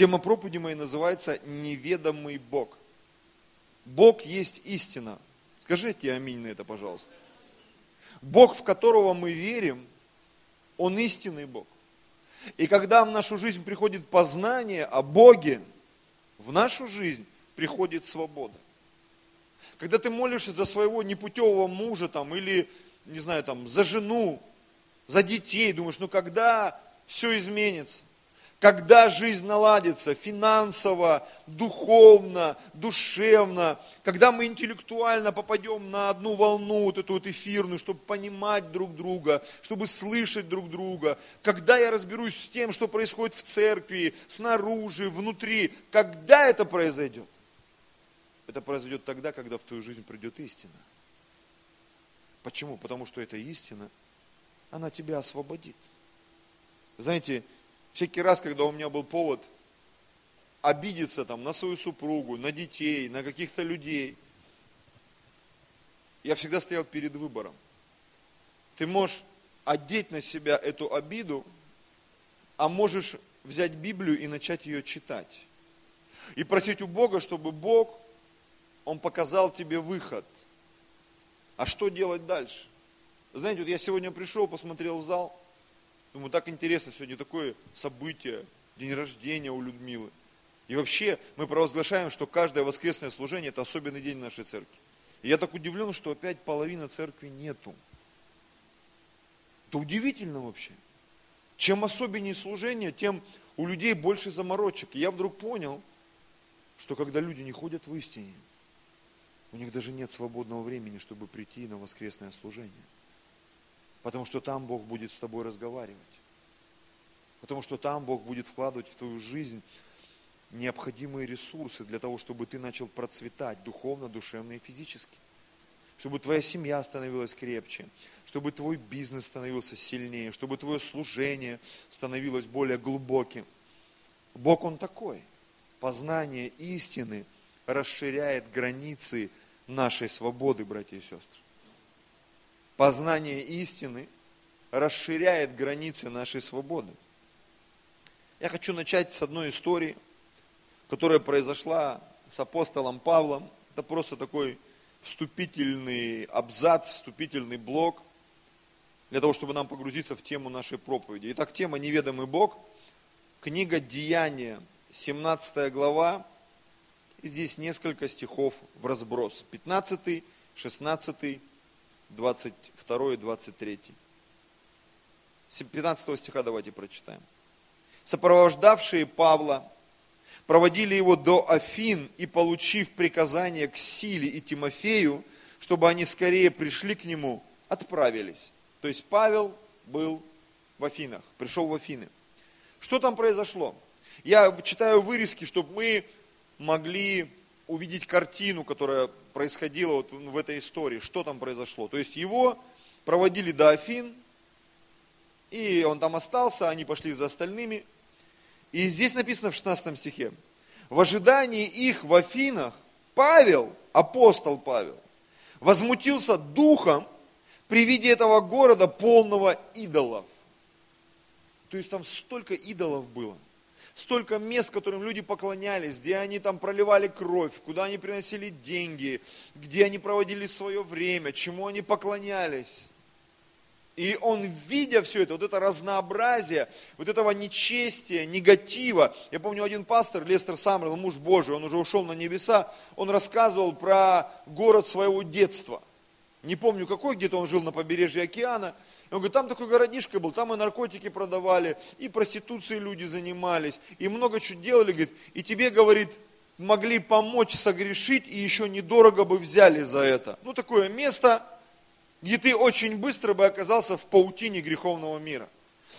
Тема проповеди моей называется «Неведомый Бог». Бог есть истина. Скажите аминь на это, пожалуйста. Бог, в которого мы верим, Он истинный Бог. И когда в нашу жизнь приходит познание о Боге, в нашу жизнь приходит свобода. Когда ты молишься за своего непутевого мужа там, или, не знаю, там, за жену, за детей, думаешь, ну когда все изменится? Когда жизнь наладится финансово, духовно, душевно, когда мы интеллектуально попадем на одну волну, вот эту вот эфирную, чтобы понимать друг друга, чтобы слышать друг друга, когда я разберусь с тем, что происходит в церкви, снаружи, внутри, когда это произойдет? Это произойдет тогда, когда в твою жизнь придет истина. Почему? Потому что эта истина, она тебя освободит. Знаете, Всякий раз, когда у меня был повод обидеться там на свою супругу, на детей, на каких-то людей, я всегда стоял перед выбором. Ты можешь одеть на себя эту обиду, а можешь взять Библию и начать ее читать. И просить у Бога, чтобы Бог, Он показал тебе выход. А что делать дальше? Знаете, вот я сегодня пришел, посмотрел в зал, Думаю, так интересно, сегодня такое событие, день рождения у Людмилы. И вообще мы провозглашаем, что каждое воскресное служение – это особенный день нашей церкви. И я так удивлен, что опять половина церкви нету. Это удивительно вообще. Чем особеннее служение, тем у людей больше заморочек. И я вдруг понял, что когда люди не ходят в истине, у них даже нет свободного времени, чтобы прийти на воскресное служение. Потому что там Бог будет с тобой разговаривать. Потому что там Бог будет вкладывать в твою жизнь необходимые ресурсы для того, чтобы ты начал процветать духовно, душевно и физически. Чтобы твоя семья становилась крепче, чтобы твой бизнес становился сильнее, чтобы твое служение становилось более глубоким. Бог Он такой. Познание истины расширяет границы нашей свободы, братья и сестры познание истины расширяет границы нашей свободы. Я хочу начать с одной истории, которая произошла с апостолом Павлом. Это просто такой вступительный абзац, вступительный блок, для того, чтобы нам погрузиться в тему нашей проповеди. Итак, тема «Неведомый Бог», книга «Деяния», 17 глава, и здесь несколько стихов в разброс. 15, 16, 22 и 23. 15 стиха давайте прочитаем. Сопровождавшие Павла проводили его до Афин и, получив приказание к Силе и Тимофею, чтобы они скорее пришли к нему, отправились. То есть Павел был в Афинах, пришел в Афины. Что там произошло? Я читаю вырезки, чтобы мы могли увидеть картину, которая происходило вот в этой истории, что там произошло. То есть его проводили до Афин, и он там остался, они пошли за остальными. И здесь написано в 16 стихе, в ожидании их в Афинах Павел, апостол Павел, возмутился духом при виде этого города полного идолов. То есть там столько идолов было – столько мест, которым люди поклонялись, где они там проливали кровь, куда они приносили деньги, где они проводили свое время, чему они поклонялись. И он, видя все это, вот это разнообразие, вот этого нечестия, негатива. Я помню, один пастор, Лестер Самрел, муж Божий, он уже ушел на небеса, он рассказывал про город своего детства. Не помню какой, где-то он жил на побережье океана. Он говорит, там такой городишко был, там и наркотики продавали, и проституцией люди занимались, и много чего делали, говорит, и тебе, говорит, могли помочь согрешить, и еще недорого бы взяли за это. Ну, такое место, где ты очень быстро бы оказался в паутине греховного мира.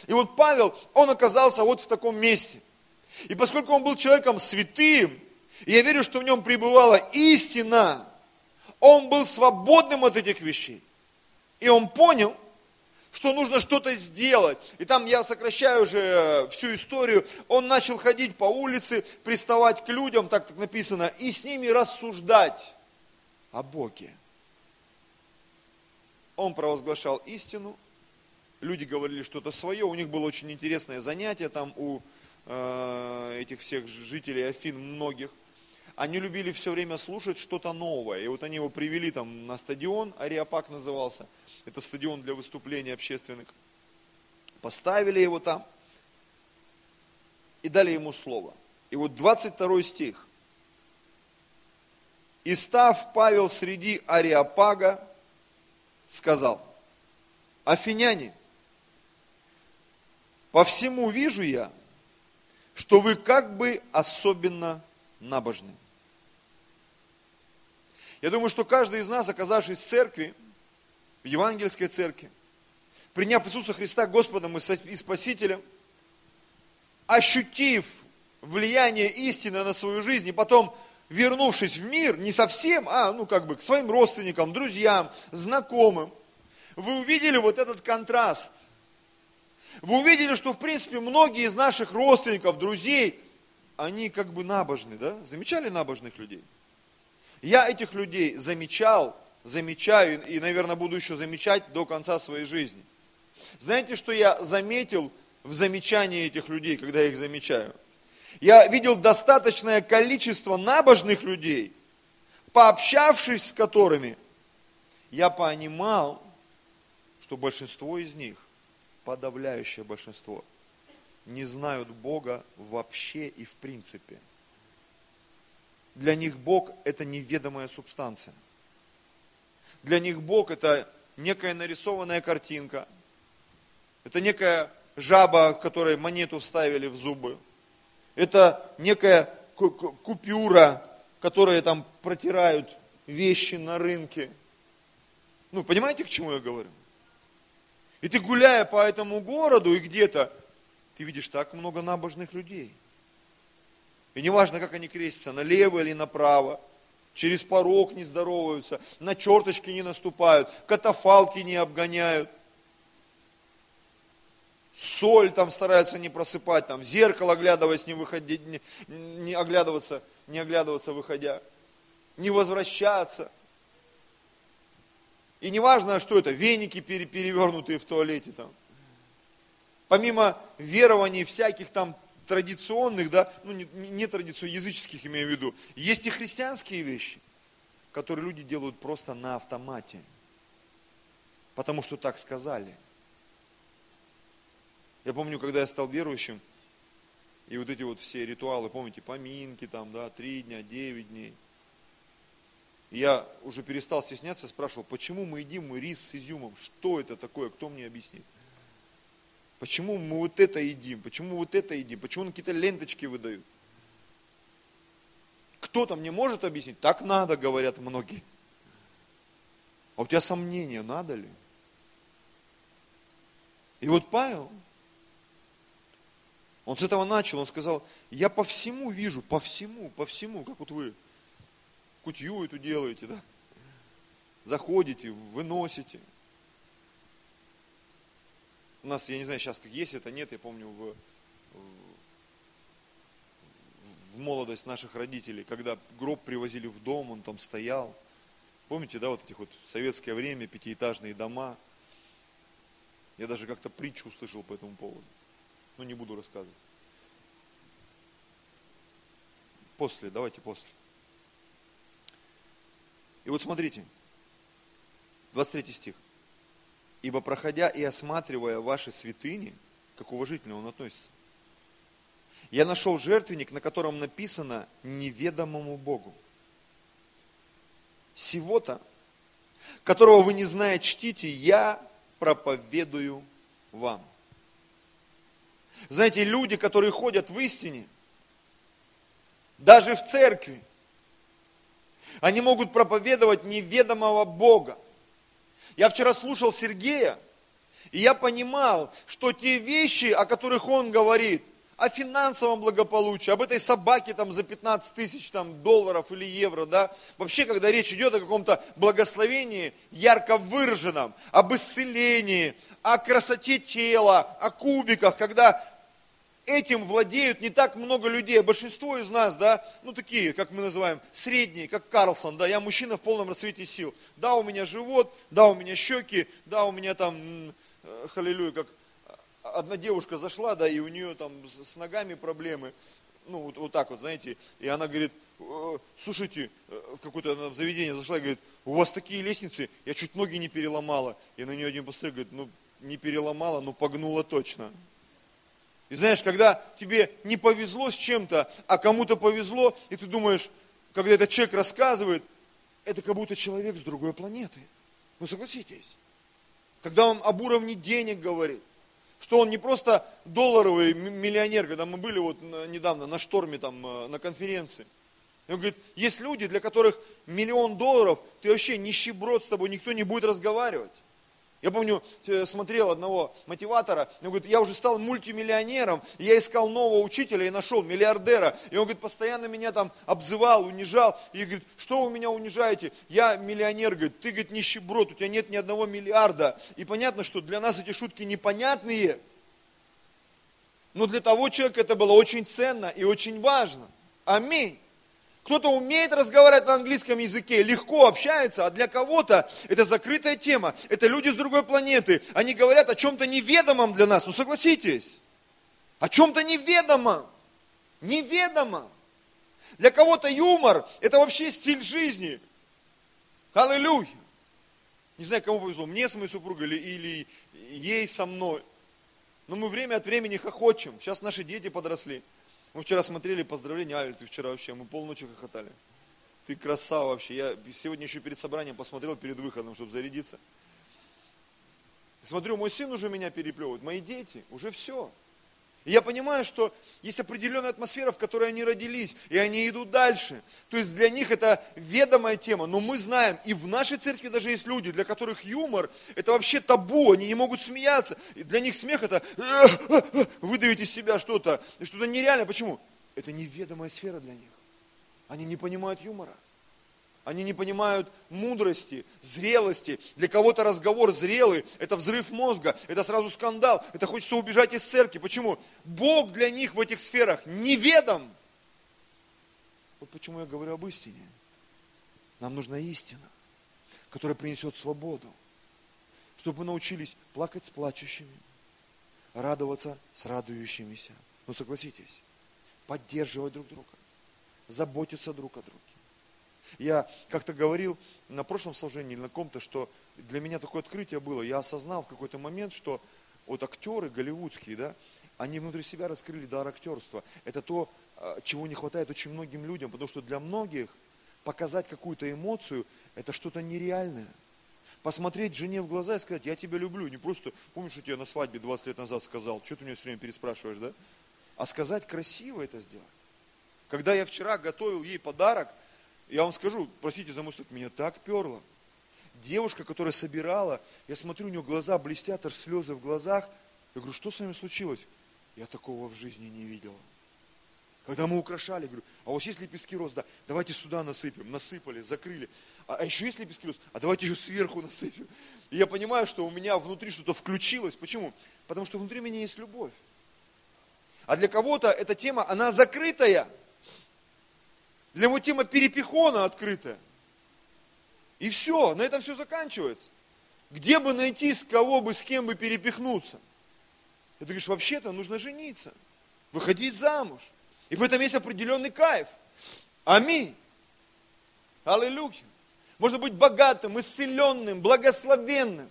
И вот Павел, он оказался вот в таком месте. И поскольку он был человеком святым, и я верю, что в нем пребывала истина, он был свободным от этих вещей. И он понял, что нужно что-то сделать. И там я сокращаю уже э, всю историю. Он начал ходить по улице, приставать к людям, так так написано, и с ними рассуждать о Боге. Он провозглашал истину, люди говорили что-то свое, у них было очень интересное занятие там у э, этих всех жителей Афин, многих, они любили все время слушать что-то новое. И вот они его привели там на стадион, Ариапак назывался. Это стадион для выступлений общественных. Поставили его там и дали ему слово. И вот 22 стих. И став Павел среди Ариапага, сказал, Афиняне, по всему вижу я, что вы как бы особенно набожны. Я думаю, что каждый из нас, оказавшись в церкви, в евангельской церкви, приняв Иисуса Христа Господом и Спасителем, ощутив влияние истины на свою жизнь, и потом, вернувшись в мир, не совсем, а, ну, как бы, к своим родственникам, друзьям, знакомым, вы увидели вот этот контраст. Вы увидели, что, в принципе, многие из наших родственников, друзей, они как бы набожны, да? Замечали набожных людей? Я этих людей замечал, замечаю и, наверное, буду еще замечать до конца своей жизни. Знаете, что я заметил в замечании этих людей, когда я их замечаю? Я видел достаточное количество набожных людей, пообщавшись с которыми, я понимал, что большинство из них, подавляющее большинство, не знают Бога вообще и в принципе. Для них Бог – это неведомая субстанция. Для них Бог – это некая нарисованная картинка, это некая жаба, в которой монету вставили в зубы, это некая купюра, которая там протирают вещи на рынке. Ну, понимаете, к чему я говорю? И ты гуляя по этому городу и где-то, ты видишь так много набожных людей. И неважно, как они крестятся, налево или направо, через порог не здороваются, на черточки не наступают, катафалки не обгоняют – соль там стараются не просыпать, там, в зеркало оглядываясь, не, выходить, не, не оглядываться, не оглядываться, выходя, не возвращаться. И неважно, что это, веники перевернутые в туалете там. Помимо верований всяких там традиционных, да, ну не, не традиционных, языческих имею в виду, есть и христианские вещи, которые люди делают просто на автомате. Потому что так сказали – я помню, когда я стал верующим, и вот эти вот все ритуалы, помните, поминки там, да, три дня, девять дней. я уже перестал стесняться, спрашивал, почему мы едим мы рис с изюмом? Что это такое? Кто мне объяснит? Почему мы вот это едим? Почему вот это едим? Почему на какие-то ленточки выдают? Кто-то мне может объяснить? Так надо, говорят многие. А у тебя сомнения, надо ли? И вот Павел, он с этого начал, он сказал, я по всему вижу, по всему, по всему, как вот вы кутью эту делаете, да? Заходите, выносите. У нас, я не знаю, сейчас как есть это, нет, я помню в, в молодость наших родителей, когда гроб привозили в дом, он там стоял. Помните, да, вот этих вот в советское время пятиэтажные дома. Я даже как-то притчу услышал по этому поводу но не буду рассказывать. После, давайте после. И вот смотрите, 23 стих. Ибо проходя и осматривая ваши святыни, как уважительно он относится, я нашел жертвенник, на котором написано неведомому Богу. Сего-то, которого вы не знаете, чтите, я проповедую вам. Знаете, люди, которые ходят в истине, даже в церкви, они могут проповедовать неведомого Бога. Я вчера слушал Сергея, и я понимал, что те вещи, о которых он говорит, о финансовом благополучии, об этой собаке там за 15 тысяч там, долларов или евро, да, вообще, когда речь идет о каком-то благословении ярко выраженном, об исцелении, о красоте тела, о кубиках, когда этим владеют не так много людей, а большинство из нас, да, ну такие, как мы называем, средние, как Карлсон, да, я мужчина в полном расцвете сил. Да, у меня живот, да, у меня щеки, да, у меня там, э, как одна девушка зашла, да, и у нее там с ногами проблемы, ну, вот, вот так вот, знаете, и она говорит, «Э, слушайте, э, в какое-то заведение зашла и говорит, у вас такие лестницы, я чуть ноги не переломала. И на нее один посмотрел, говорит, ну, не переломала, но погнула точно. И знаешь, когда тебе не повезло с чем-то, а кому-то повезло, и ты думаешь, когда этот человек рассказывает, это как будто человек с другой планеты. Ну согласитесь. Когда он об уровне денег говорит, что он не просто долларовый миллионер, когда мы были вот недавно на шторме там э, на конференции. Он говорит, есть люди, для которых миллион долларов, ты вообще нищеброд, с тобой никто не будет разговаривать. Я помню, э, смотрел одного мотиватора, он говорит, я уже стал мультимиллионером, я искал нового учителя и нашел миллиардера. И он говорит, постоянно меня там обзывал, унижал. И говорит, что вы меня унижаете? Я миллионер, говорит, ты, говорит, нищеброд, у тебя нет ни одного миллиарда. И понятно, что для нас эти шутки непонятные. Но для того человека это было очень ценно и очень важно. Аминь. Кто-то умеет разговаривать на английском языке, легко общается, а для кого-то это закрытая тема. Это люди с другой планеты. Они говорят о чем-то неведомом для нас. Ну согласитесь. О чем-то неведомом. Неведомом. Для кого-то юмор – это вообще стиль жизни. Аллилуйя. Не знаю, кому повезло, мне с моей супругой или, или ей со мной. Но мы время от времени хохочем. Сейчас наши дети подросли. Мы вчера смотрели поздравления, Авель, ты вчера вообще, мы полночи хохотали. Ты красава вообще. Я сегодня еще перед собранием посмотрел перед выходом, чтобы зарядиться. Смотрю, мой сын уже меня переплевывает, мои дети, уже все. И я понимаю, что есть определенная атмосфера, в которой они родились, и они идут дальше. То есть для них это ведомая тема, но мы знаем, и в нашей церкви даже есть люди, для которых юмор это вообще табу, они не могут смеяться. И для них смех это выдавить из себя что-то, что-то нереальное. Почему? Это неведомая сфера для них. Они не понимают юмора. Они не понимают мудрости, зрелости. Для кого-то разговор зрелый – это взрыв мозга, это сразу скандал, это хочется убежать из церкви. Почему? Бог для них в этих сферах неведом. Вот почему я говорю об истине. Нам нужна истина, которая принесет свободу, чтобы мы научились плакать с плачущими, радоваться с радующимися. Ну согласитесь, поддерживать друг друга, заботиться друг о друге. Я как-то говорил на прошлом служении или на ком-то, что для меня такое открытие было. Я осознал в какой-то момент, что вот актеры голливудские, да, они внутри себя раскрыли дар актерства. Это то, а, чего не хватает очень многим людям, потому что для многих показать какую-то эмоцию, это что-то нереальное. Посмотреть жене в глаза и сказать, я тебя люблю, не просто, помнишь, что я на свадьбе 20 лет назад сказал, что ты меня все время переспрашиваешь, да? А сказать красиво это сделать. Когда я вчера готовил ей подарок, я вам скажу, простите за мысль, меня так перло. Девушка, которая собирала, я смотрю, у нее глаза блестят, аж слезы в глазах. Я говорю, что с вами случилось? Я такого в жизни не видела. Когда мы украшали, говорю, а у вас есть лепестки роз? Да, давайте сюда насыпем. Насыпали, закрыли. А, а еще есть лепестки роз? А давайте еще сверху насыпем. И я понимаю, что у меня внутри что-то включилось. Почему? Потому что внутри меня есть любовь. А для кого-то эта тема, она закрытая. Для него тема перепихона открытая. И все, на этом все заканчивается. Где бы найти, с кого бы, с кем бы перепихнуться? И ты говоришь, вообще-то нужно жениться, выходить замуж. И в этом есть определенный кайф. Аминь. Аллилуйя. Можно быть богатым, исцеленным, благословенным.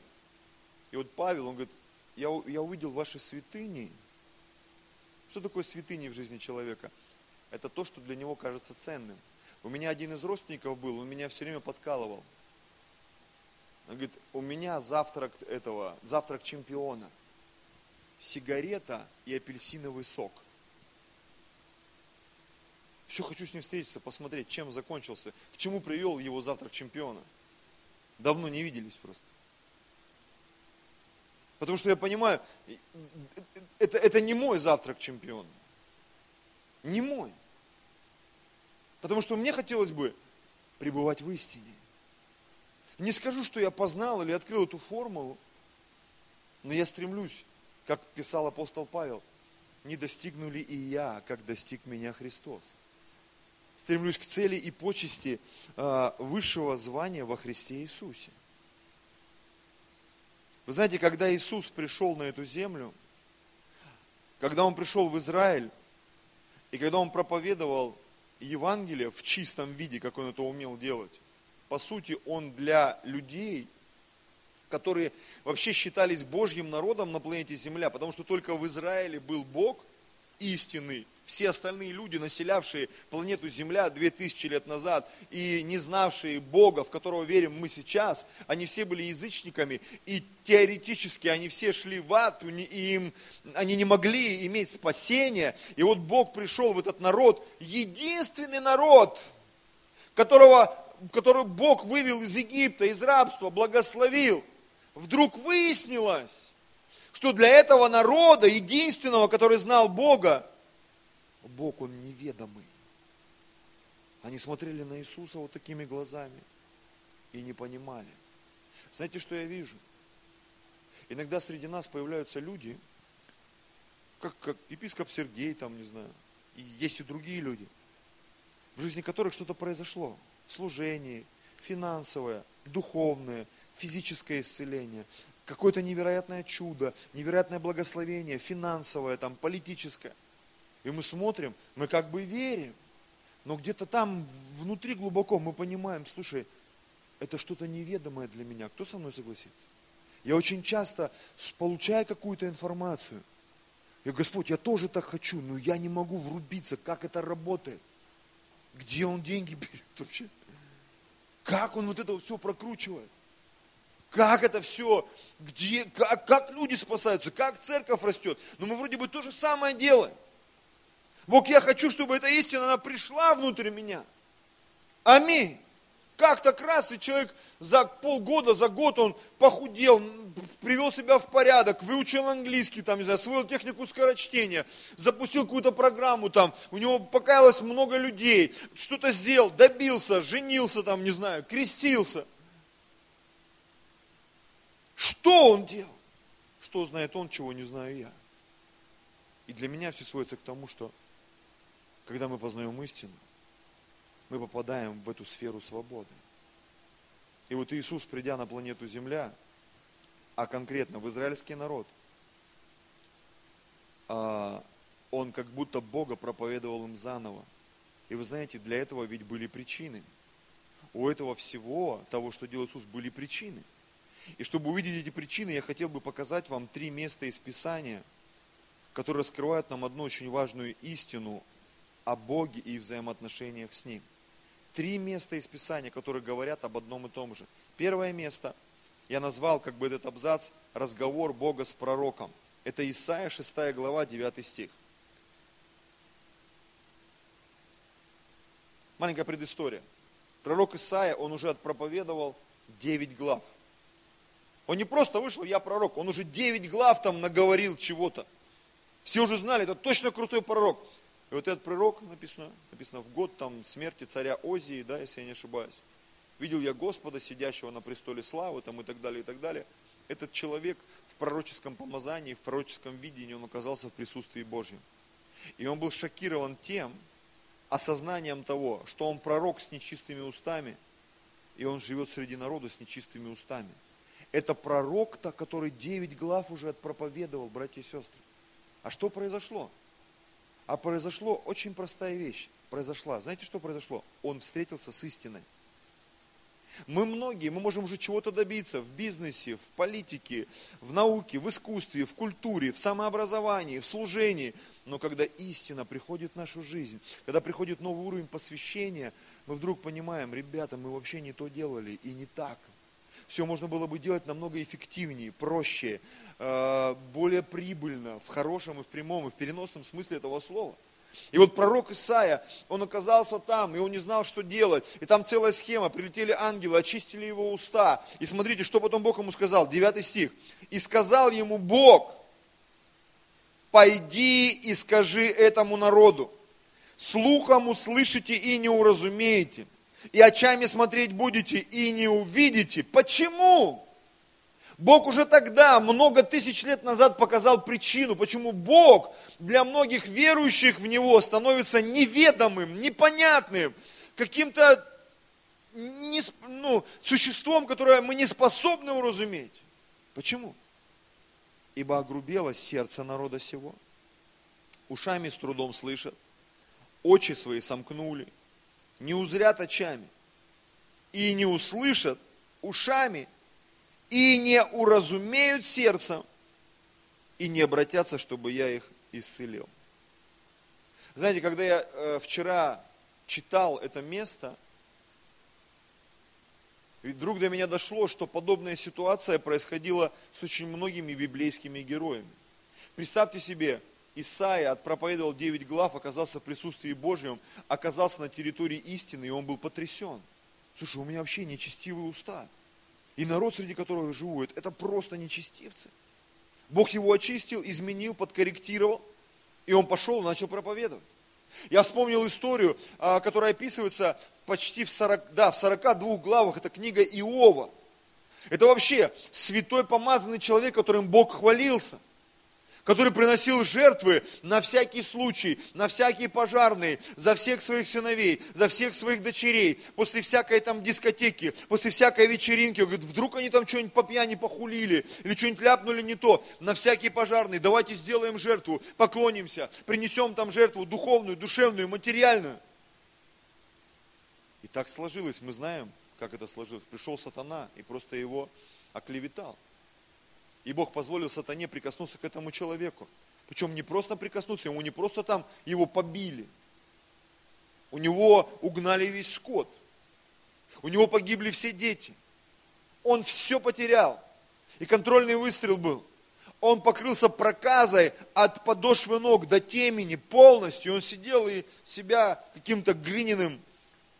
И вот Павел, он говорит, я, я увидел ваши святыни. Что такое святыни в жизни человека? Это то, что для него кажется ценным. У меня один из родственников был, он меня все время подкалывал. Он говорит, у меня завтрак этого, завтрак чемпиона. Сигарета и апельсиновый сок. Все, хочу с ним встретиться, посмотреть, чем закончился, к чему привел его завтрак чемпиона. Давно не виделись просто. Потому что я понимаю, это, это не мой завтрак чемпиона. Не мой. Потому что мне хотелось бы пребывать в истине. Не скажу, что я познал или открыл эту формулу, но я стремлюсь, как писал апостол Павел, не достигну ли и я, как достиг меня Христос. Стремлюсь к цели и почести э, высшего звания во Христе Иисусе. Вы знаете, когда Иисус пришел на эту землю, когда он пришел в Израиль, и когда он проповедовал Евангелие в чистом виде, как он это умел делать, по сути, он для людей, которые вообще считались Божьим народом на планете Земля, потому что только в Израиле был Бог истинный, все остальные люди, населявшие планету Земля 2000 лет назад и не знавшие Бога, в которого верим мы сейчас, они все были язычниками, и теоретически они все шли в ад, и им, они не могли иметь спасения. И вот Бог пришел в этот народ, единственный народ, которого, который Бог вывел из Египта, из рабства, благословил. Вдруг выяснилось, что для этого народа, единственного, который знал Бога, Бог, Он неведомый. Они смотрели на Иисуса вот такими глазами и не понимали. Знаете, что я вижу? Иногда среди нас появляются люди, как, как епископ Сергей, там, не знаю, и есть и другие люди, в жизни которых что-то произошло. В служении, финансовое, духовное, физическое исцеление, какое-то невероятное чудо, невероятное благословение, финансовое, там, политическое – и мы смотрим, мы как бы верим, но где-то там внутри глубоко мы понимаем, слушай, это что-то неведомое для меня. Кто со мной согласится? Я очень часто получаю какую-то информацию. Я, Господь, я тоже так хочу, но я не могу врубиться, как это работает. Где он деньги берет вообще? Как он вот это все прокручивает? Как это все, где, как, как люди спасаются, как церковь растет. Но мы вроде бы то же самое делаем. Бог, я хочу, чтобы эта истина, она пришла внутрь меня. Аминь. Как так раз, и человек за полгода, за год он похудел, привел себя в порядок, выучил английский, там, не знаю, освоил технику скорочтения, запустил какую-то программу там, у него покаялось много людей, что-то сделал, добился, женился там, не знаю, крестился. Что он делал? Что знает он, чего не знаю я? И для меня все сводится к тому, что когда мы познаем истину, мы попадаем в эту сферу свободы. И вот Иисус, придя на планету Земля, а конкретно в израильский народ, а, он как будто Бога проповедовал им заново. И вы знаете, для этого ведь были причины. У этого всего, того, что делал Иисус, были причины. И чтобы увидеть эти причины, я хотел бы показать вам три места из Писания, которые раскрывают нам одну очень важную истину о Боге и взаимоотношениях с Ним. Три места из Писания, которые говорят об одном и том же. Первое место, я назвал как бы этот абзац «Разговор Бога с пророком». Это Исаия 6 глава, 9 стих. Маленькая предыстория. Пророк Исаия, он уже отпроповедовал 9 глав. Он не просто вышел, я пророк, он уже 9 глав там наговорил чего-то. Все уже знали, это точно крутой пророк. И вот этот пророк, написано, написано в год там смерти царя Озии, да, если я не ошибаюсь, видел я Господа, сидящего на престоле славы, там и так далее, и так далее. Этот человек в пророческом помазании, в пророческом видении, он оказался в присутствии Божьем. И он был шокирован тем, осознанием того, что он пророк с нечистыми устами, и он живет среди народа с нечистыми устами. Это пророк-то, который девять глав уже отпроповедовал, братья и сестры. А что произошло? А произошло очень простая вещь. Произошла. Знаете, что произошло? Он встретился с истиной. Мы многие, мы можем уже чего-то добиться в бизнесе, в политике, в науке, в искусстве, в культуре, в самообразовании, в служении. Но когда истина приходит в нашу жизнь, когда приходит новый уровень посвящения, мы вдруг понимаем, ребята, мы вообще не то делали и не так. Все можно было бы делать намного эффективнее, проще, Э, более прибыльно в хорошем и в прямом и в переносном смысле этого слова. И вот пророк Исаия, он оказался там, и он не знал, что делать. И там целая схема, прилетели ангелы, очистили его уста. И смотрите, что потом Бог ему сказал, 9 стих. «И сказал ему Бог, пойди и скажи этому народу, слухом услышите и не уразумеете, и очами смотреть будете и не увидите». Почему? Бог уже тогда, много тысяч лет назад показал причину, почему Бог для многих верующих в Него становится неведомым, непонятным, каким-то не, ну, существом, которое мы не способны уразуметь. Почему? Ибо огрубело сердце народа сего. ушами с трудом слышат, очи свои сомкнули, не узрят очами, и не услышат ушами, и не уразумеют сердцем, и не обратятся, чтобы я их исцелил. Знаете, когда я э, вчера читал это место, вдруг до меня дошло, что подобная ситуация происходила с очень многими библейскими героями. Представьте себе, Исаия отпроповедовал 9 глав, оказался в присутствии Божьем, оказался на территории истины, и он был потрясен. Слушай, у меня вообще нечестивые уста. И народ, среди которого я живу, это просто нечестивцы. Бог его очистил, изменил, подкорректировал, и он пошел и начал проповедовать. Я вспомнил историю, а, которая описывается почти в 40, да, в 42 главах, это книга Иова. Это вообще святой помазанный человек, которым Бог хвалился – который приносил жертвы на всякий случай, на всякие пожарные, за всех своих сыновей, за всех своих дочерей, после всякой там дискотеки, после всякой вечеринки, говорит, вдруг они там что-нибудь по пьяни похулили, или что-нибудь ляпнули не то, на всякие пожарные, давайте сделаем жертву, поклонимся, принесем там жертву духовную, душевную, материальную. И так сложилось, мы знаем, как это сложилось. Пришел сатана и просто его оклеветал. И Бог позволил сатане прикоснуться к этому человеку. Причем не просто прикоснуться, ему не просто там его побили. У него угнали весь скот. У него погибли все дети. Он все потерял. И контрольный выстрел был. Он покрылся проказой от подошвы ног до темени полностью. Он сидел и себя каким-то глиняным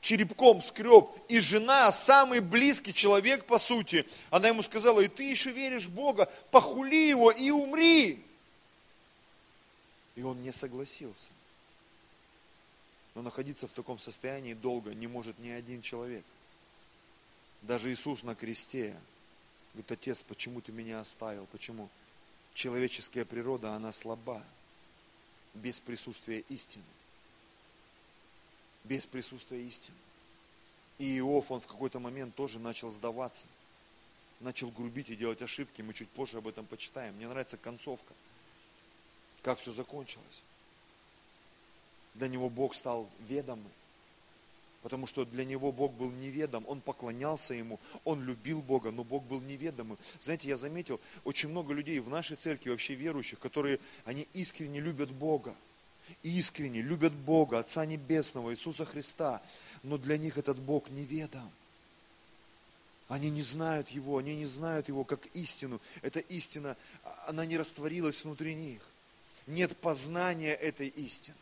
черепком скреб, и жена, самый близкий человек по сути, она ему сказала, и ты еще веришь в Бога, похули его и умри. И он не согласился. Но находиться в таком состоянии долго не может ни один человек. Даже Иисус на кресте говорит, Отец, почему ты меня оставил? Почему? Человеческая природа, она слаба, без присутствия истины без присутствия истины. И Иов, он в какой-то момент тоже начал сдаваться, начал грубить и делать ошибки. Мы чуть позже об этом почитаем. Мне нравится концовка, как все закончилось. Для него Бог стал ведомым, потому что для него Бог был неведом, он поклонялся Ему, он любил Бога, но Бог был неведомым. Знаете, я заметил, очень много людей в нашей церкви, вообще верующих, которые, они искренне любят Бога, искренне любят Бога, Отца Небесного, Иисуса Христа, но для них этот Бог неведом. Они не знают Его, они не знают Его как истину. Эта истина, она не растворилась внутри них. Нет познания этой истины.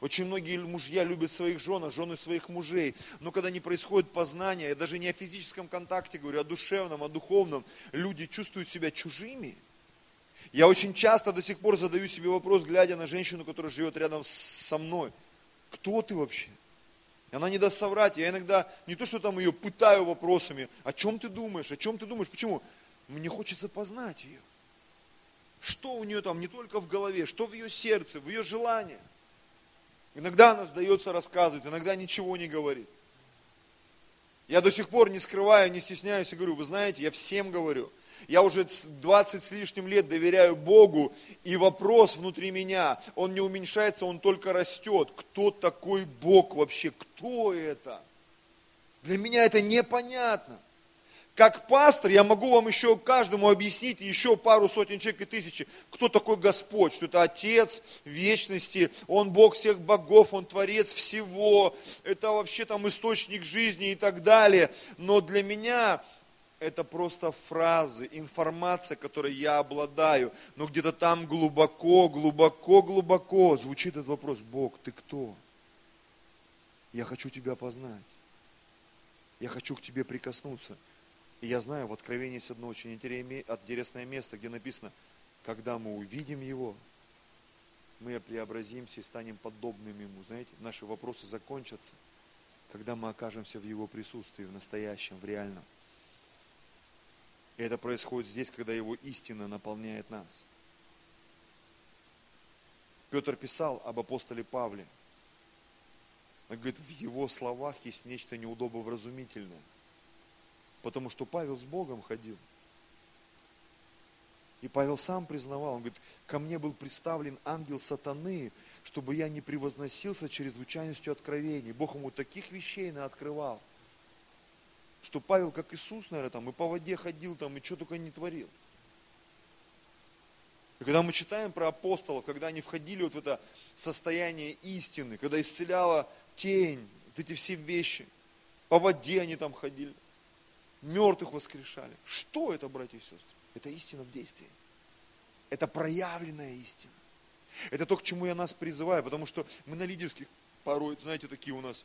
Очень многие мужья любят своих жен, а жены своих мужей. Но когда не происходит познание, я даже не о физическом контакте говорю, а о душевном, о духовном, люди чувствуют себя чужими – я очень часто до сих пор задаю себе вопрос, глядя на женщину, которая живет рядом со мной. Кто ты вообще? Она не даст соврать. Я иногда не то, что там ее пытаю вопросами, о чем ты думаешь, о чем ты думаешь, почему? Мне хочется познать ее. Что у нее там не только в голове, что в ее сердце, в ее желании. Иногда она сдается рассказывать, иногда ничего не говорит. Я до сих пор не скрываю, не стесняюсь и говорю, вы знаете, я всем говорю – я уже 20 с лишним лет доверяю Богу, и вопрос внутри меня, он не уменьшается, он только растет. Кто такой Бог вообще? Кто это? Для меня это непонятно. Как пастор я могу вам еще каждому объяснить, еще пару сотен человек и тысячи, кто такой Господь, что это Отец вечности, Он Бог всех богов, Он Творец всего, это вообще там источник жизни и так далее. Но для меня это просто фразы, информация, которой я обладаю, но где-то там глубоко, глубоко, глубоко звучит этот вопрос, Бог, ты кто? Я хочу тебя познать. Я хочу к тебе прикоснуться. И я знаю, в Откровении есть одно очень интересное место, где написано, когда мы увидим Его, мы преобразимся и станем подобными Ему. Знаете, наши вопросы закончатся, когда мы окажемся в Его присутствии, в настоящем, в реальном. И это происходит здесь, когда Его истина наполняет нас. Петр писал об апостоле Павле. Он говорит, в его словах есть нечто неудобовразумительное. Потому что Павел с Богом ходил. И Павел сам признавал, он говорит, ко мне был представлен ангел сатаны, чтобы я не превозносился чрезвычайностью откровений. Бог ему таких вещей открывал, что Павел, как Иисус, наверное, там и по воде ходил, там, и что только не творил. И когда мы читаем про апостолов, когда они входили вот в это состояние истины, когда исцеляла тень, вот эти все вещи, по воде они там ходили, мертвых воскрешали. Что это, братья и сестры? Это истина в действии. Это проявленная истина. Это то, к чему я нас призываю, потому что мы на лидерских порой, знаете, такие у нас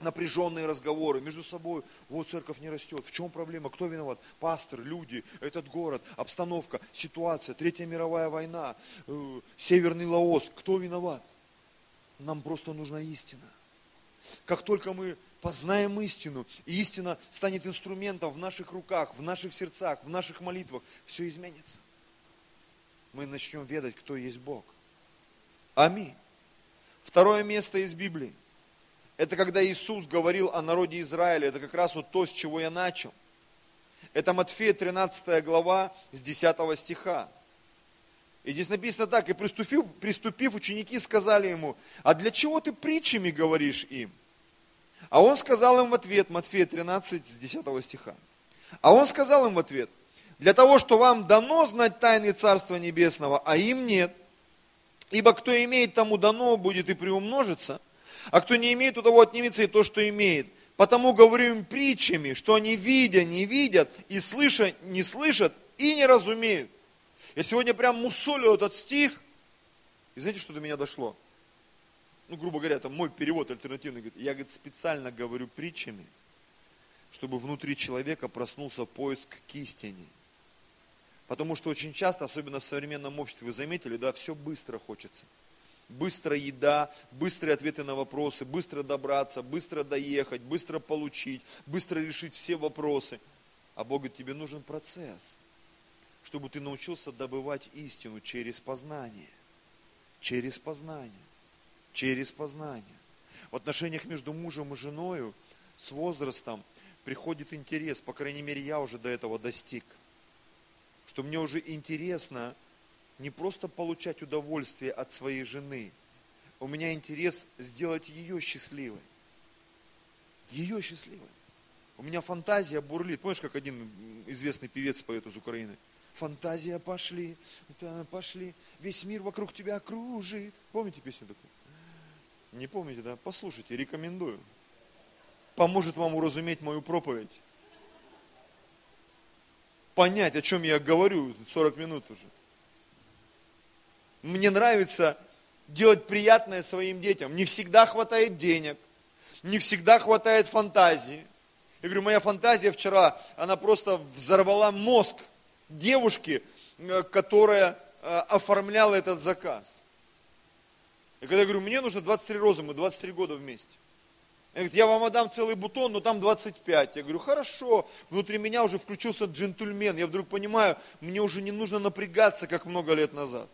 напряженные разговоры между собой. Вот церковь не растет. В чем проблема? Кто виноват? Пастор, люди, этот город, обстановка, ситуация, Третья мировая война, э, Северный Лаос. Кто виноват? Нам просто нужна истина. Как только мы познаем истину, и истина станет инструментом в наших руках, в наших сердцах, в наших молитвах, все изменится. Мы начнем ведать, кто есть Бог. Аминь. Второе место из Библии. Это когда Иисус говорил о народе Израиля. Это как раз вот то, с чего я начал. Это Матфея 13 глава с 10 стиха. И здесь написано так, и приступив, приступив, ученики сказали ему, а для чего ты притчами говоришь им? А он сказал им в ответ, Матфея 13, с 10 стиха. А он сказал им в ответ, для того, что вам дано знать тайны Царства Небесного, а им нет. Ибо кто имеет, тому дано будет и приумножится, а кто не имеет, у того отнимется и то, что имеет. Потому говорю им притчами, что они видя, не видят, и слыша, не слышат, и не разумеют. Я сегодня прям мусолю этот стих, и знаете, что до меня дошло? Ну, грубо говоря, это мой перевод альтернативный. Говорит, я говорит, специально говорю притчами, чтобы внутри человека проснулся поиск к истине. Потому что очень часто, особенно в современном обществе, вы заметили, да, все быстро хочется. Быстрая еда, быстрые ответы на вопросы, быстро добраться, быстро доехать, быстро получить, быстро решить все вопросы. А Бог говорит, тебе нужен процесс чтобы ты научился добывать истину через познание. Через познание. Через познание. В отношениях между мужем и женой с возрастом приходит интерес, по крайней мере, я уже до этого достиг, что мне уже интересно не просто получать удовольствие от своей жены, у меня интерес сделать ее счастливой. Ее счастливой. У меня фантазия бурлит. Помнишь, как один известный певец поет из Украины? фантазия пошли, пошли, весь мир вокруг тебя кружит. Помните песню такую? Не помните, да? Послушайте, рекомендую. Поможет вам уразуметь мою проповедь. Понять, о чем я говорю 40 минут уже. Мне нравится делать приятное своим детям. Не всегда хватает денег, не всегда хватает фантазии. Я говорю, моя фантазия вчера, она просто взорвала мозг девушки, э, которая э, оформляла этот заказ. И когда я говорю, мне нужно 23 розы, мы 23 года вместе. Я говорю, я вам отдам целый бутон, но там 25. Я говорю, хорошо. Внутри меня уже включился джентльмен. Я вдруг понимаю, мне уже не нужно напрягаться, как много лет назад.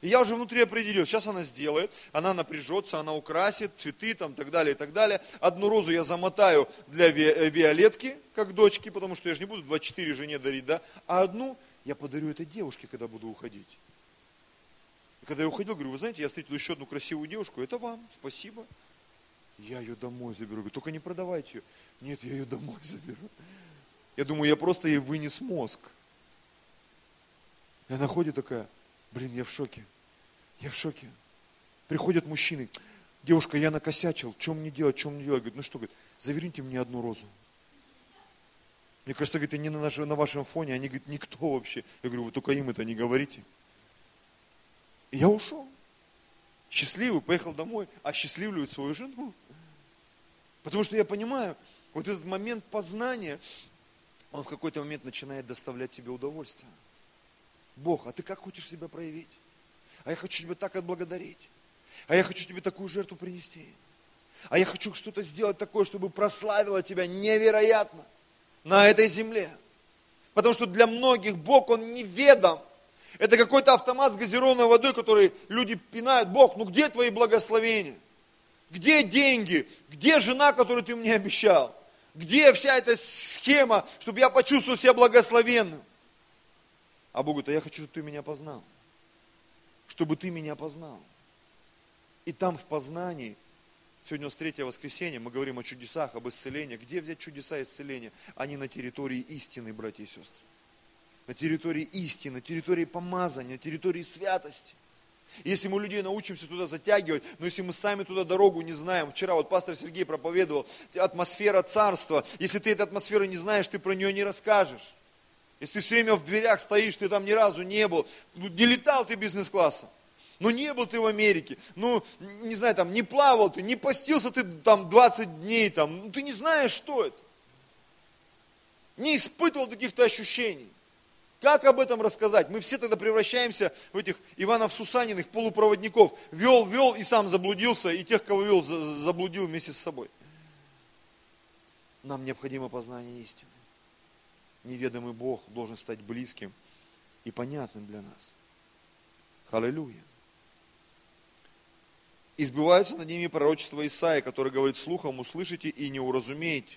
И я уже внутри определил, сейчас она сделает, она напряжется, она украсит, цветы там, так далее, и так далее. Одну розу я замотаю для э, Виолетки, как дочки, потому что я же не буду 24 жене дарить, да, а одну я подарю этой девушке, когда буду уходить. И когда я уходил, говорю, вы знаете, я встретил еще одну красивую девушку, это вам, спасибо. Я ее домой заберу. Говорю, только не продавайте ее. Нет, я ее домой заберу. Я думаю, я просто ей вынес мозг. И она ходит такая, блин, я в шоке. Я в шоке. Приходят мужчины, девушка, я накосячил, что мне делать, что мне делать? Говорит, ну что, говорит, заверните мне одну розу. Мне кажется, говорит, не на, нашем, на вашем фоне, они, говорит, никто вообще. Я говорю, вы только им это не говорите. И я ушел. Счастливый, поехал домой, осчастливливает свою жену. Потому что я понимаю, вот этот момент познания, он в какой-то момент начинает доставлять тебе удовольствие. Бог, а ты как хочешь себя проявить? А я хочу тебя так отблагодарить. А я хочу тебе такую жертву принести. А я хочу что-то сделать такое, чтобы прославило тебя невероятно на этой земле. Потому что для многих Бог, Он неведом. Это какой-то автомат с газированной водой, который люди пинают. Бог, ну где твои благословения? Где деньги? Где жена, которую ты мне обещал? Где вся эта схема, чтобы я почувствовал себя благословенным? А Бог говорит, а я хочу, чтобы ты меня познал. Чтобы ты меня познал. И там в познании, сегодня у нас третье воскресенье, мы говорим о чудесах, об исцелении. Где взять чудеса исцеления? Они на территории истины, братья и сестры. На территории истины, на территории помазания, на территории святости. Если мы людей научимся туда затягивать, но если мы сами туда дорогу не знаем, вчера вот пастор Сергей проповедовал, атмосфера царства, если ты этой атмосферы не знаешь, ты про нее не расскажешь. Если ты все время в дверях стоишь, ты там ни разу не был, ну, не летал ты бизнес-классом, ну не был ты в Америке, ну не знаю, там не плавал ты, не постился ты там 20 дней, там, ну ты не знаешь, что это. Не испытывал каких-то ощущений. Как об этом рассказать? Мы все тогда превращаемся в этих Иванов Сусаниных полупроводников. Вел, вел и сам заблудился, и тех, кого вел, заблудил вместе с собой. Нам необходимо познание истины. Неведомый Бог должен стать близким и понятным для нас. Аллилуйя. Избиваются над ними пророчества Исаия, который говорит, слухом услышите и не уразумеете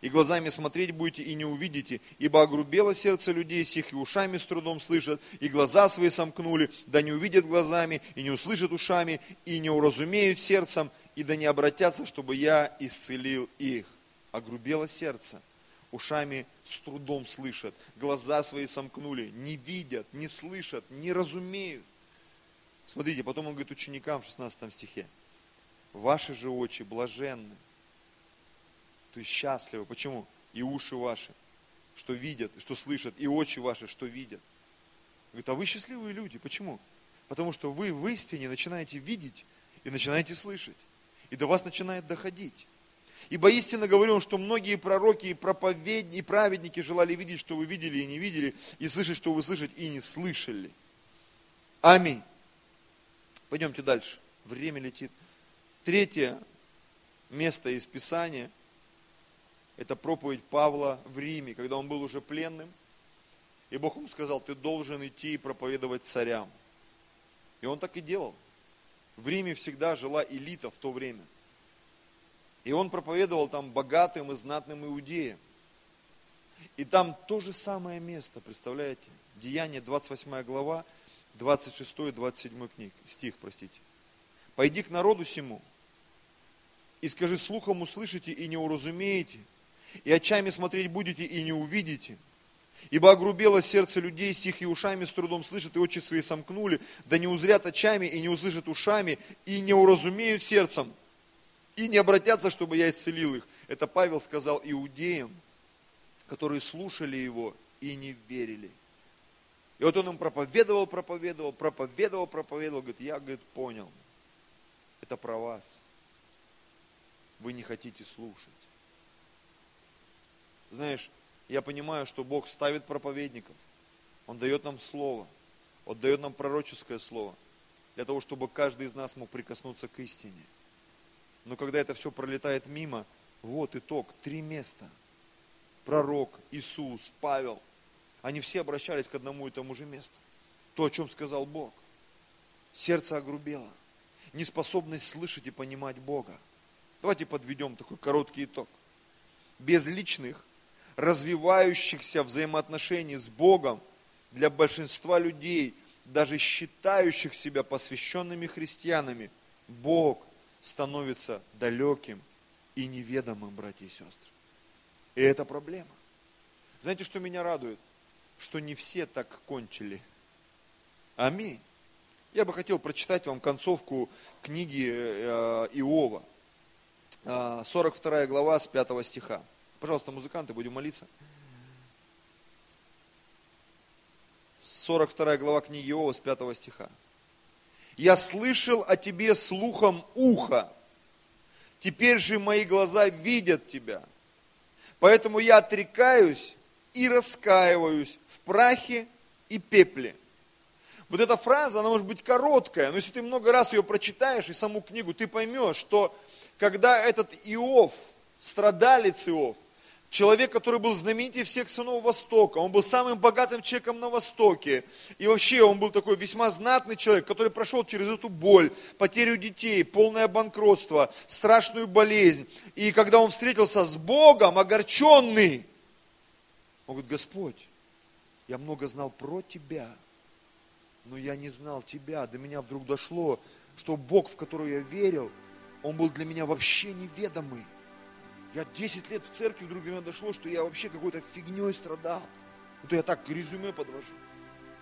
и глазами смотреть будете, и не увидите, ибо огрубело сердце людей сих, и ушами с трудом слышат, и глаза свои сомкнули, да не увидят глазами, и не услышат ушами, и не уразумеют сердцем, и да не обратятся, чтобы я исцелил их. Огрубело сердце, ушами с трудом слышат, глаза свои сомкнули, не видят, не слышат, не разумеют. Смотрите, потом он говорит ученикам в 16 стихе, ваши же очи блаженны, то есть счастливы. Почему? И уши ваши, что видят, что слышат, и очи ваши, что видят. Говорит, а вы счастливые люди. Почему? Потому что вы в истине начинаете видеть и начинаете слышать. И до вас начинает доходить. Ибо истинно говорю, что многие пророки и проповедники, и праведники желали видеть, что вы видели и не видели, и слышать, что вы слышите и не слышали. Аминь. Пойдемте дальше. Время летит. Третье место из Писания – это проповедь Павла в Риме, когда он был уже пленным. И Бог ему сказал, ты должен идти и проповедовать царям. И он так и делал. В Риме всегда жила элита в то время. И он проповедовал там богатым и знатным иудеям. И там то же самое место, представляете? Деяние 28 глава, 26-27 книг, стих, простите. «Пойди к народу сему, и скажи, слухом услышите и не уразумеете, и очами смотреть будете, и не увидите. Ибо огрубело сердце людей сих, и ушами с трудом слышат, и очи свои сомкнули, да не узрят очами, и не услышат ушами, и не уразумеют сердцем, и не обратятся, чтобы я исцелил их. Это Павел сказал иудеям, которые слушали его и не верили. И вот он им проповедовал, проповедовал, проповедовал, проповедовал, говорит, я, говорит, понял, это про вас. Вы не хотите слушать. Знаешь, я понимаю, что Бог ставит проповедников. Он дает нам слово. Он дает нам пророческое слово. Для того, чтобы каждый из нас мог прикоснуться к истине. Но когда это все пролетает мимо, вот итог. Три места. Пророк, Иисус, Павел. Они все обращались к одному и тому же месту. То, о чем сказал Бог. Сердце огрубело. Неспособность слышать и понимать Бога. Давайте подведем такой короткий итог. Без личных развивающихся взаимоотношений с Богом для большинства людей, даже считающих себя посвященными христианами, Бог становится далеким и неведомым, братья и сестры. И это проблема. Знаете, что меня радует? Что не все так кончили. Аминь. Я бы хотел прочитать вам концовку книги э, Иова. 42 э, глава с 5 стиха. Пожалуйста, музыканты, будем молиться. 42 глава книги Иова с 5 стиха. «Я слышал о тебе слухом уха, теперь же мои глаза видят тебя. Поэтому я отрекаюсь и раскаиваюсь в прахе и пепле». Вот эта фраза, она может быть короткая, но если ты много раз ее прочитаешь и саму книгу, ты поймешь, что когда этот Иов, страдалец Иов, Человек, который был знаменитее всех сынов Востока. Он был самым богатым человеком на Востоке. И вообще он был такой весьма знатный человек, который прошел через эту боль, потерю детей, полное банкротство, страшную болезнь. И когда он встретился с Богом, огорченный, он говорит, Господь, Я много знал про тебя, но я не знал тебя. До меня вдруг дошло, что Бог, в который я верил, Он был для меня вообще неведомый. Я 10 лет в церкви, вдруг до меня дошло, что я вообще какой-то фигней страдал. Вот я так резюме подвожу.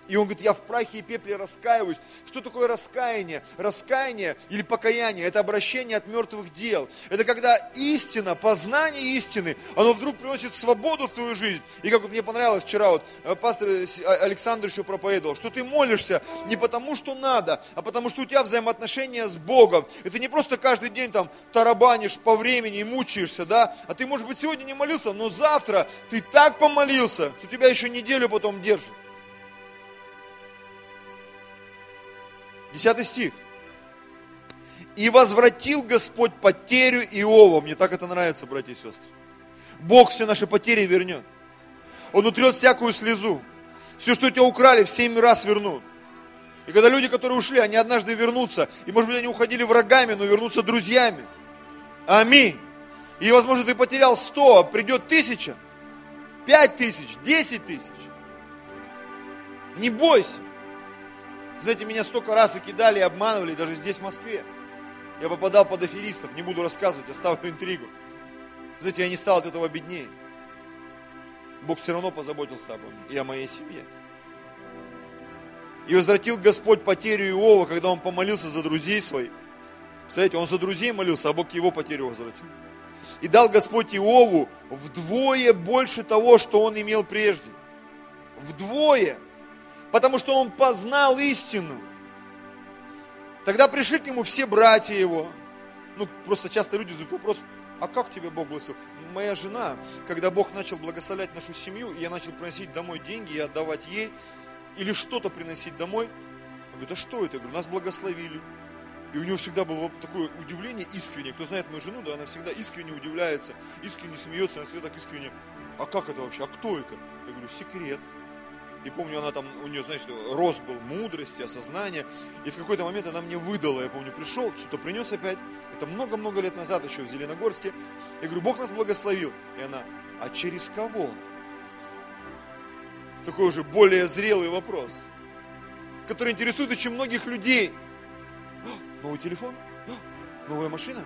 И он говорит, я в прахе и пепле раскаиваюсь. Что такое раскаяние? Раскаяние или покаяние – это обращение от мертвых дел. Это когда истина, познание истины, оно вдруг приносит свободу в твою жизнь. И как вот мне понравилось вчера, вот э, пастор э, а, Александр еще проповедовал, что ты молишься не потому, что надо, а потому, что у тебя взаимоотношения с Богом. И ты не просто каждый день там тарабанишь по времени и мучаешься, да, а ты, может быть, сегодня не молился, но завтра ты так помолился, что тебя еще неделю потом держит. Десятый стих. И возвратил Господь потерю Иова. Мне так это нравится, братья и сестры. Бог все наши потери вернет. Он утрет всякую слезу. Все, что у тебя украли, в семь раз вернут. И когда люди, которые ушли, они однажды вернутся. И может быть они уходили врагами, но вернутся друзьями. Аминь. И возможно ты потерял сто, а придет тысяча, пять тысяч, десять тысяч. Не бойся. Знаете, меня столько раз и кидали, и обманывали, даже здесь, в Москве. Я попадал под аферистов, не буду рассказывать, оставлю интригу. Знаете, я не стал от этого беднее. Бог все равно позаботился обо мне и о моей семье. И возвратил Господь потерю Иова, когда он помолился за друзей своих. Представляете, он за друзей молился, а Бог его потерю возвратил. И дал Господь Иову вдвое больше того, что он имел прежде. Вдвое потому что он познал истину. Тогда пришли к нему все братья его. Ну, просто часто люди задают вопрос, а как тебе Бог благословил? Моя жена, когда Бог начал благословлять нашу семью, я начал приносить домой деньги и отдавать ей, или что-то приносить домой, он говорит, а что это? Я говорю, нас благословили. И у него всегда было такое удивление искреннее. Кто знает мою жену, да, она всегда искренне удивляется, искренне смеется, она всегда так искренне, а как это вообще, а кто это? Я говорю, секрет. И помню, она там, у нее, знаешь, рост был мудрости, осознания. И в какой-то момент она мне выдала, я помню, пришел, что-то принес опять. Это много-много лет назад еще в Зеленогорске. Я говорю, Бог нас благословил. И она, а через кого? Такой уже более зрелый вопрос, который интересует очень многих людей. Новый телефон? Новая машина?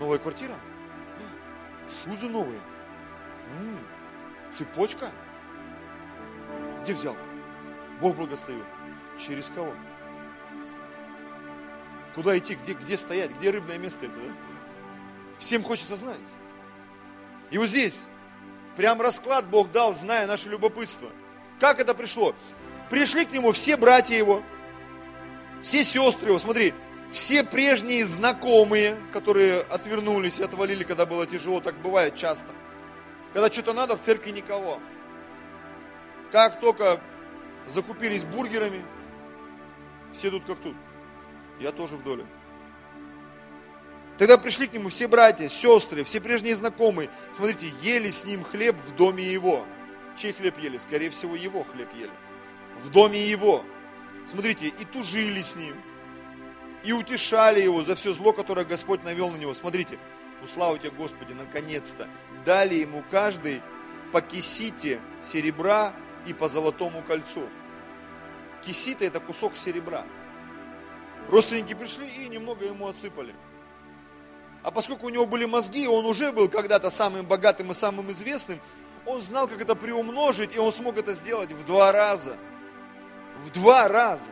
Новая квартира? Шузы новые? М-м, цепочка? Где взял? Бог благословил. Через кого? Куда идти? Где, где стоять? Где рыбное место это? Да? Всем хочется знать. И вот здесь прям расклад Бог дал, зная наше любопытство. Как это пришло? Пришли к нему все братья его, все сестры его, смотри, все прежние знакомые, которые отвернулись и отвалили, когда было тяжело, так бывает часто. Когда что-то надо, в церкви никого. Как только закупились бургерами, все тут как тут. Я тоже в доле. Тогда пришли к нему все братья, сестры, все прежние знакомые. Смотрите, ели с ним хлеб в доме его. Чей хлеб ели? Скорее всего, его хлеб ели. В доме его. Смотрите, и тужили с ним. И утешали его за все зло, которое Господь навел на него. Смотрите, ну слава тебе, Господи, наконец-то. Дали ему каждый по кисите серебра и по золотому кольцу. Кисита это кусок серебра. Родственники пришли и немного ему отсыпали. А поскольку у него были мозги, он уже был когда-то самым богатым и самым известным, он знал, как это приумножить, и он смог это сделать в два раза. В два раза.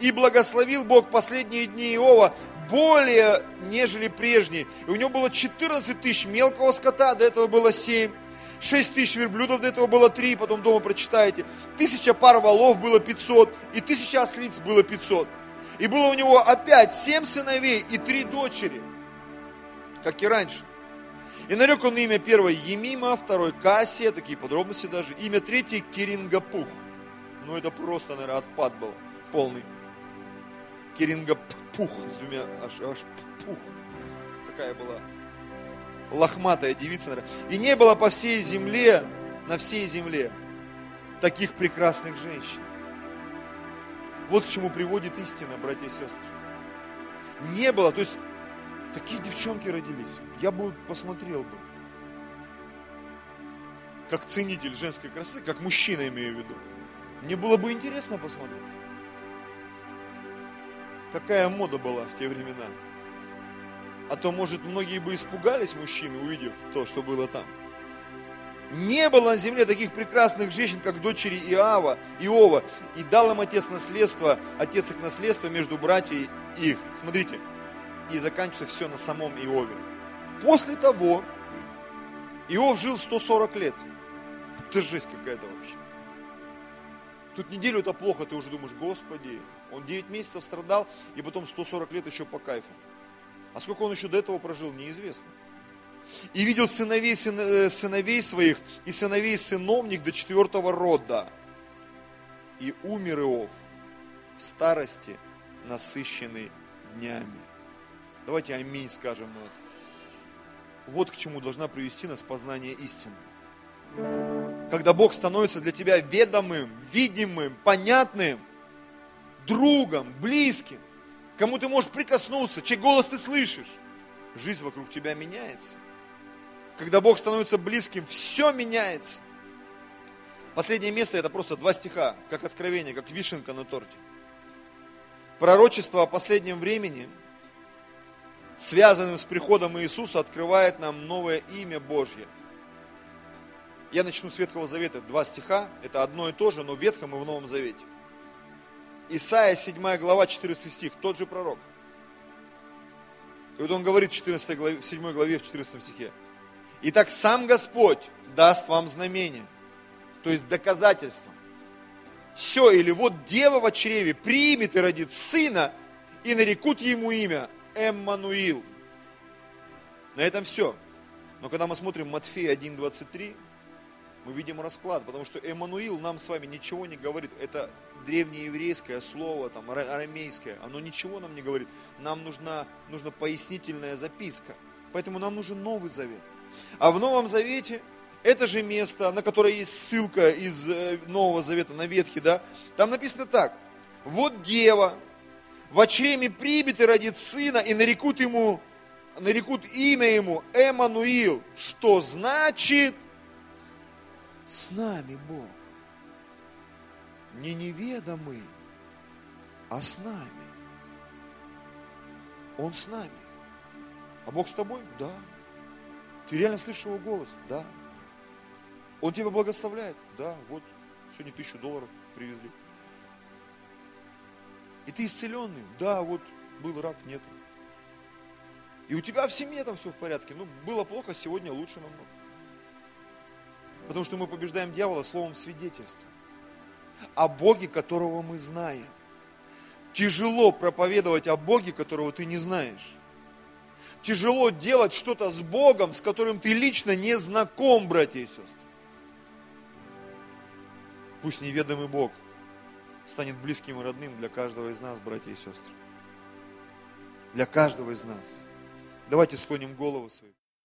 И благословил Бог последние дни Иова более, нежели прежние. И у него было 14 тысяч мелкого скота, до этого было 7. 6 тысяч верблюдов, до этого было 3, потом дома прочитаете. Тысяча пар валов было 500, и тысяча ослиц было 500. И было у него опять 7 сыновей и 3 дочери, как и раньше. И нарек он имя первое Емима, второй Кассия, такие подробности даже. Имя третье Кирингапух. Ну это просто, наверное, отпад был полный. Кирингапух с двумя, аж, аж пух. Такая была лохматая девица. И не было по всей земле, на всей земле таких прекрасных женщин. Вот к чему приводит истина, братья и сестры. Не было, то есть такие девчонки родились. Я бы посмотрел бы. как ценитель женской красоты, как мужчина имею в виду, мне было бы интересно посмотреть. Какая мода была в те времена. А то, может, многие бы испугались мужчины, увидев то, что было там. Не было на земле таких прекрасных женщин, как дочери Иава, Иова. И дал им отец наследство, отец их наследство между братьями их. Смотрите, и заканчивается все на самом Иове. После того, Иов жил 140 лет. Это жесть какая-то вообще. Тут неделю это плохо, ты уже думаешь, Господи, он 9 месяцев страдал, и потом 140 лет еще по кайфу. А сколько он еще до этого прожил, неизвестно. И видел сыновей, э, сыновей своих и сыновей сыновних до четвертого рода. И умер Иов в старости, насыщенный днями. Давайте аминь скажем это. Вот к чему должна привести нас познание истины. Когда Бог становится для тебя ведомым, видимым, понятным, другом, близким, кому ты можешь прикоснуться, чей голос ты слышишь, жизнь вокруг тебя меняется. Когда Бог становится близким, все меняется. Последнее место это просто два стиха, как откровение, как вишенка на торте. Пророчество о последнем времени – связанным с приходом Иисуса, открывает нам новое имя Божье. Я начну с Ветхого Завета. Два стиха, это одно и то же, но в Ветхом и в Новом Завете. Исайя 7 глава, 14 стих, тот же пророк. И вот он говорит в 14 главе, в 7 главе, в 14 стихе. Итак, сам Господь даст вам знамение, то есть доказательство. Все, или вот дева в чреве примет и родит сына, и нарекут ему имя Эммануил. На этом все. Но когда мы смотрим Матфея 1.23, мы видим расклад, потому что Эммануил нам с вами ничего не говорит. Это древнееврейское слово, там, арамейское, оно ничего нам не говорит. Нам нужна, нужна пояснительная записка. Поэтому нам нужен Новый Завет. А в Новом Завете это же место, на которое есть ссылка из э, Нового Завета на Ветхий, да, там написано так. Вот дева, в чреме прибит и родит сына, и нарекут ему, нарекут имя ему Эммануил, что значит с нами Бог. Не неведомый, а с нами. Он с нами. А Бог с тобой? Да. Ты реально слышишь его голос? Да. Он тебя благословляет? Да. Вот, сегодня тысячу долларов привезли. И ты исцеленный? Да, вот был рак, нет. И у тебя в семье там все в порядке. Ну, было плохо, сегодня лучше намного. Потому что мы побеждаем дьявола словом свидетельства. О Боге, которого мы знаем. Тяжело проповедовать о Боге, которого ты не знаешь. Тяжело делать что-то с Богом, с которым ты лично не знаком, братья и сестры. Пусть неведомый Бог – станет близким и родным для каждого из нас, братья и сестры. Для каждого из нас. Давайте склоним голову свою.